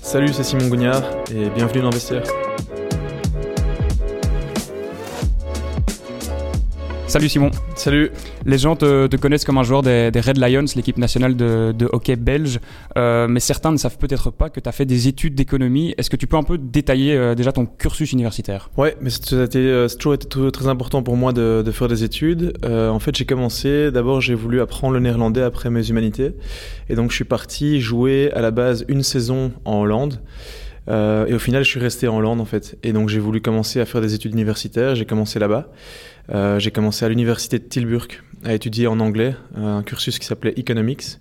Salut, c'est Simon Gognard et bienvenue dans Vestiaire. Salut Simon. Salut. Les gens te, connaissent comme un joueur des, Red Lions, l'équipe nationale de, hockey belge, euh, mais certains ne savent peut-être pas que tu as fait des études d'économie. Est-ce que tu peux un peu détailler euh, déjà ton cursus universitaire? Ouais, mais euh, c'est toujours été très important pour moi de, faire des études. en fait, j'ai commencé, d'abord j'ai voulu apprendre le néerlandais après mes humanités, et donc je suis parti jouer à la base une saison en Hollande. Et au final, je suis resté en Hollande en fait. Et donc, j'ai voulu commencer à faire des études universitaires. J'ai commencé là-bas. Euh, j'ai commencé à l'université de Tilburg à étudier en anglais, euh, un cursus qui s'appelait Economics,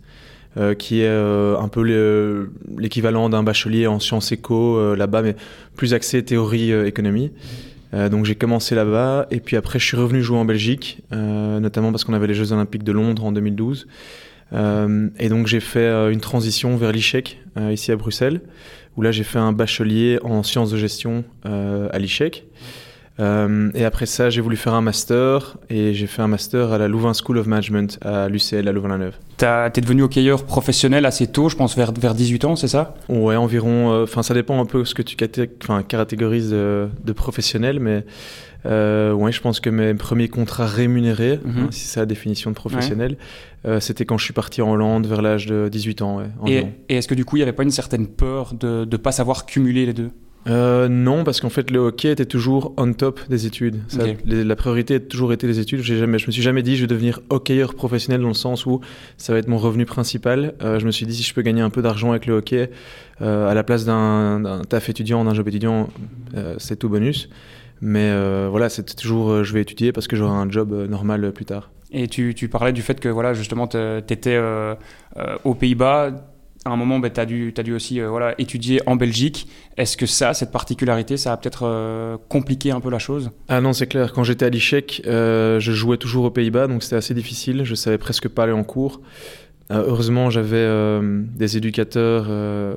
euh, qui est un peu l'équivalent d'un bachelier en sciences éco là-bas, mais plus axé théorie économie. donc j'ai commencé là-bas et puis après je suis revenu jouer en Belgique, notamment parce qu'on avait les Jeux Olympiques de Londres en 2012. et donc j'ai fait une transition vers l'ICHEC ici à Bruxelles, où là j'ai fait un bachelier en sciences de gestion à l'ICHEC. Euh, et après ça, j'ai voulu faire un master et j'ai fait un master à la Louvain School of Management à l'UCL à Louvain-la-Neuve. T'es devenu hockeyeur professionnel assez tôt, je pense vers, vers 18 ans, c'est ça? Ouais, environ. Euh, enfin, ça dépend un peu ce que tu catégorises de, de, professionnel, mais euh, ouais, je pense que mes premiers contrats rémunérés, mhm. hein, si c'est la définition de professionnel, c'était quand je suis parti en Hollande vers l'âge de 18 ans. et, et est-ce que du coup, il n'y avait pas une certaine peur de ne pas savoir cumuler les deux? Euh, non, parce qu'en fait, le hockey était toujours on top des études. la priorité a toujours été les études. Jamais, je me suis jamais dit je vais devenir hockeyeur professionnel dans le sens où ça va être mon revenu principal. Euh, je me suis dit si je peux gagner un peu d'argent avec le hockey euh, à la place d'un taf étudiant, d'un job étudiant, c'est tout bonus. Mais voilà, c'était toujours je vais étudier parce que j'aurai un job normal plus tard. Et tu, tu, parlais du fait que voilà, justement, tu étais aux Pays-Bas à un moment, ben, tu as, dû, aussi euh, voilà, étudier en Belgique. Est-ce que ça, cette particularité, ça a peut-être euh, compliqué un peu la chose? Ah non, c'est clair. Quand j'étais à l'ICHEC, euh, je jouais toujours aux Pays-Bas, donc c'était assez difficile. Je savais presque pas aller en cours. Heureusement, j'avais des éducateurs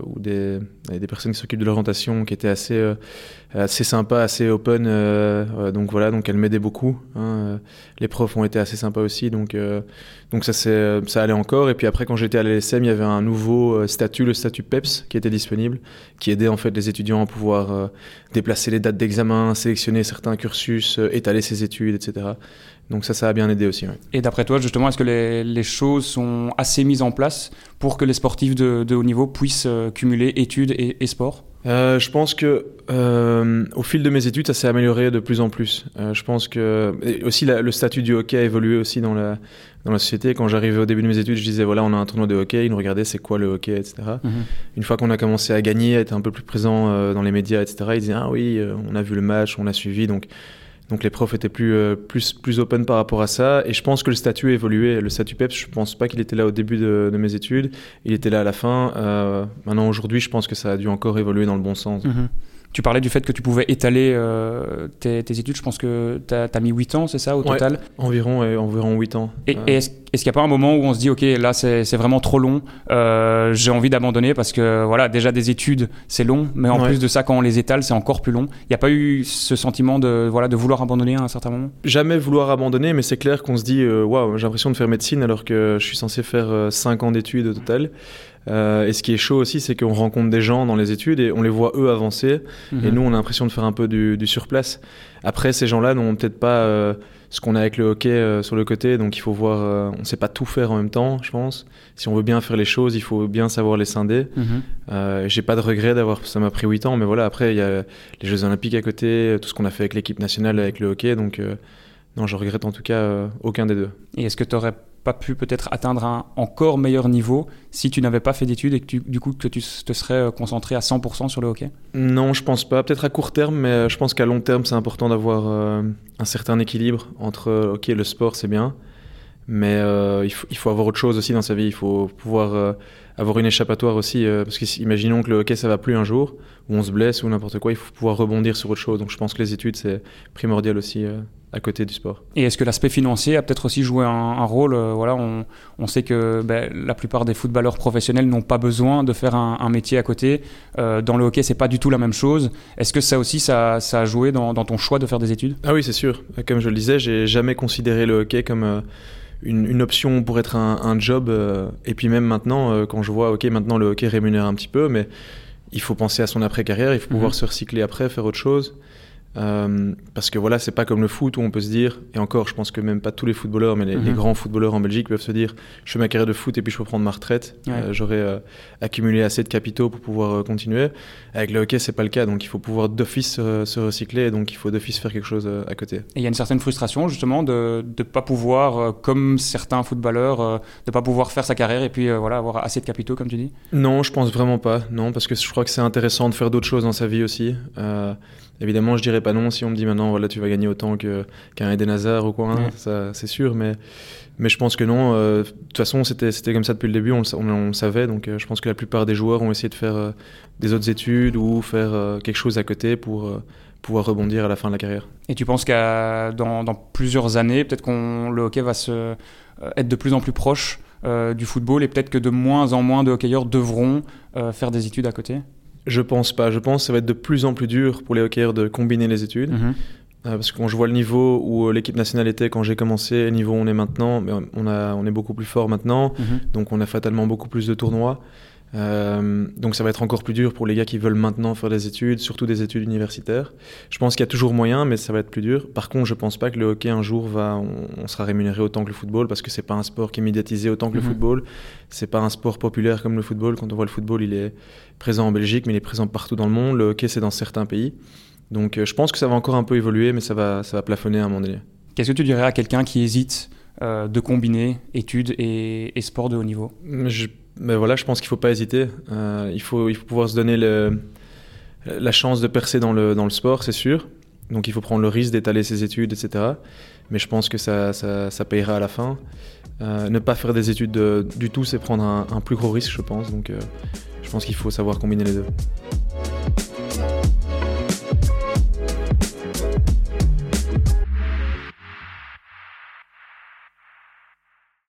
ou des, des, personnes qui s'occupent de l'orientation qui étaient assez, assez sympas, assez open. donc voilà, donc elles m'aidaient beaucoup. Hein. Les profs ont été assez sympas aussi, donc, donc ça, ça allait encore. Et puis après, quand j'étais à l'LSM, il y avait un nouveau statut, le statut PEPS, qui était disponible, qui aidait en fait les étudiants à pouvoir déplacer les dates d'examen, sélectionner certains cursus, étaler ses études, etc. Donc ça, ça a bien aidé aussi. Et d'après toi, justement, est-ce que les, choses sont assez mises en place pour que les sportifs de, haut niveau puissent euh, cumuler études et sport? Euh, je pense que euh, au fil de mes études, ça s'est amélioré de plus en plus. Euh, je pense que aussi le statut du hockey a évolué aussi dans la dans la société. Quand j'arrivais au début de mes études, je disais voilà, on a un tournoi de hockey, ils nous regardaient, c'est quoi le hockey, etc. Mhm. Une fois qu'on a commencé à gagner, à être un peu plus présent dans les médias, etc. Ils disaient ah oui, on a vu le match, on a suivi, donc donc les profs étaient plus, euh, plus, plus open par rapport à ça. Et je pense que le statut a évolué. Le statut PEPS, je pense pas qu'il était là au début de, mes études. Il était là à la fin. Euh, maintenant, aujourd'hui, je pense que ça a dû encore évoluer dans le bon sens. Mhm. Tu parlais du fait que tu pouvais étaler euh, tes, études. Je pense que tu as, mis 8 ans, c'est ça, au total? Environ, environ 8 ans. Et, est-ce qu'il n'y a pas un moment où on se dit, OK, là, c'est vraiment trop long, euh, j'ai envie d'abandonner parce que, voilà, déjà des études, c'est long, mais en plus de ça, quand on les étale, c'est encore plus long. Il n'y a pas eu ce sentiment de, voilà, de vouloir abandonner à un certain moment? Jamais vouloir abandonner, mais c'est clair qu'on se dit, euh, waouh, j'ai l'impression de faire médecine alors que je suis censé faire 5 ans d'études au total. Euh, et ce qui est chaud aussi, c'est qu'on rencontre des gens dans les études et on les voit eux avancer. Et mhm. nous, on a l'impression de faire un peu du, du surplace. Après, ces gens-là n'ont peut-être pas euh, ce qu'on a avec le hockey euh, sur le côté. Donc il faut voir, on ne sait pas tout faire en même temps, je pense. Si on veut bien faire les choses, il faut bien savoir les scinder. Mhm. J'ai pas de regret d'avoir, ça m'a pris 8 ans, mais voilà, après, il y a les Jeux Olympiques à côté, tout ce qu'on a fait avec l'équipe nationale, avec le hockey. Donc non, je regrette en tout cas aucun des deux. Et est-ce que tu aurais pas pu peut-être atteindre un encore meilleur niveau si tu n'avais pas fait d'études et que du coup que tu te serais euh, concentré à 100% sur le hockey? Non, je pense pas. Peut-être à court terme, mais euh, je pense qu'à long terme, c'est important d'avoir euh, un certain équilibre entre ok, le sport c'est bien, mais il, faut, il, faut, avoir autre chose aussi dans sa vie. Il faut pouvoir avoir une échappatoire aussi, parce que imaginons que le hockey ça va plus un jour, ou on se blesse ou n'importe quoi, il faut pouvoir rebondir sur autre chose. Donc je pense que les études c'est primordial aussi à côté du sport. Et est-ce que l'aspect financier a peut-être aussi joué un, rôle euh, Voilà, on, on, sait que ben, la plupart des footballeurs professionnels n'ont pas besoin de faire un, métier à côté. Euh, dans le hockey, c'est pas du tout la même chose. Est-ce que ça aussi, ça, ça a joué dans, dans, ton choix de faire des études? Ah oui, c'est sûr. Comme je le disais, j'ai jamais considéré le hockey comme euh, une, option pour être un, job. et puis même maintenant, quand je vois, ok, maintenant le hockey rémunère un petit peu, mais il faut penser à son après-carrière, il faut pouvoir mhm. se recycler après, faire autre chose. Euh, parce que voilà, c'est pas comme le foot où on peut se dire, et encore, je pense que même pas tous les footballeurs, mais les, mhm. grands footballeurs en Belgique peuvent se dire je fais ma carrière de foot et puis je peux prendre ma retraite. Euh, j'aurais euh, accumulé assez de capitaux pour pouvoir continuer. Avec le hockey, c'est pas le cas, donc il faut pouvoir d'office se recycler, donc il faut d'office faire quelque chose à côté. Et il y a une certaine frustration justement de ne pas pouvoir, comme certains footballeurs, de pas pouvoir faire sa carrière et puis voilà, avoir assez de capitaux, comme tu dis? Non, je pense vraiment pas. Non, parce que je crois que c'est intéressant de faire d'autres choses dans sa vie aussi. Évidemment, je dirais pas non si on me dit maintenant, voilà, tu vas gagner autant qu'un Eden Hazard ou quoi, hein, ça c'est sûr, mais, mais je pense que non. Euh, de toute façon, c'était comme ça depuis le début, on le, savait, donc euh, je pense que la plupart des joueurs ont essayé de faire euh, des autres études ou faire quelque chose à côté pour pouvoir rebondir à la fin de la carrière. Et tu penses qu'à dans, dans, plusieurs années, peut-être qu'on le hockey va se, être de plus en plus proche du football et peut-être que de moins en moins de hockeyeurs devront faire des études à côté? Je pense pas. Je pense que ça va être de plus en plus dur pour les hockeyeurs de combiner les études. Mhm. Euh, parce que quand je vois le niveau où euh, l'équipe nationale était quand j'ai commencé et le niveau où on est maintenant, mais on, a, on est beaucoup plus fort maintenant. Mhm. Donc on a fatalement beaucoup plus de tournois. Euh, donc ça va être encore plus dur pour les gars qui veulent maintenant faire des études, surtout des études universitaires. Je pense qu'il y a toujours moyen, mais ça va être plus dur. Par contre, je pense pas que le hockey un jour va, on, sera rémunéré autant que le football parce que c'est pas un sport qui est médiatisé autant que le mhm. football. C'est pas un sport populaire comme le football. Quand on voit le football, il est présent en Belgique, mais il est présent partout dans le monde. Le hockey, c'est dans certains pays. Donc euh, je pense que ça va encore un peu évoluer, mais ça va, ça va plafonner à un moment donné. Qu'est-ce que tu dirais à quelqu'un qui hésite euh, de combiner études et, et sport de haut niveau? Je mais voilà, je pense qu'il ne faut pas hésiter. Euh, il, faut, il faut pouvoir se donner la chance de percer dans le, dans le sport, c'est sûr. Donc il faut prendre le risque d'étaler ses études, etc. Mais je pense que ça, ça, ça payera à la fin. Euh, ne pas faire des études du tout, c'est prendre un, un, plus gros risque, je pense. Donc euh, je pense qu'il faut savoir combiner les deux.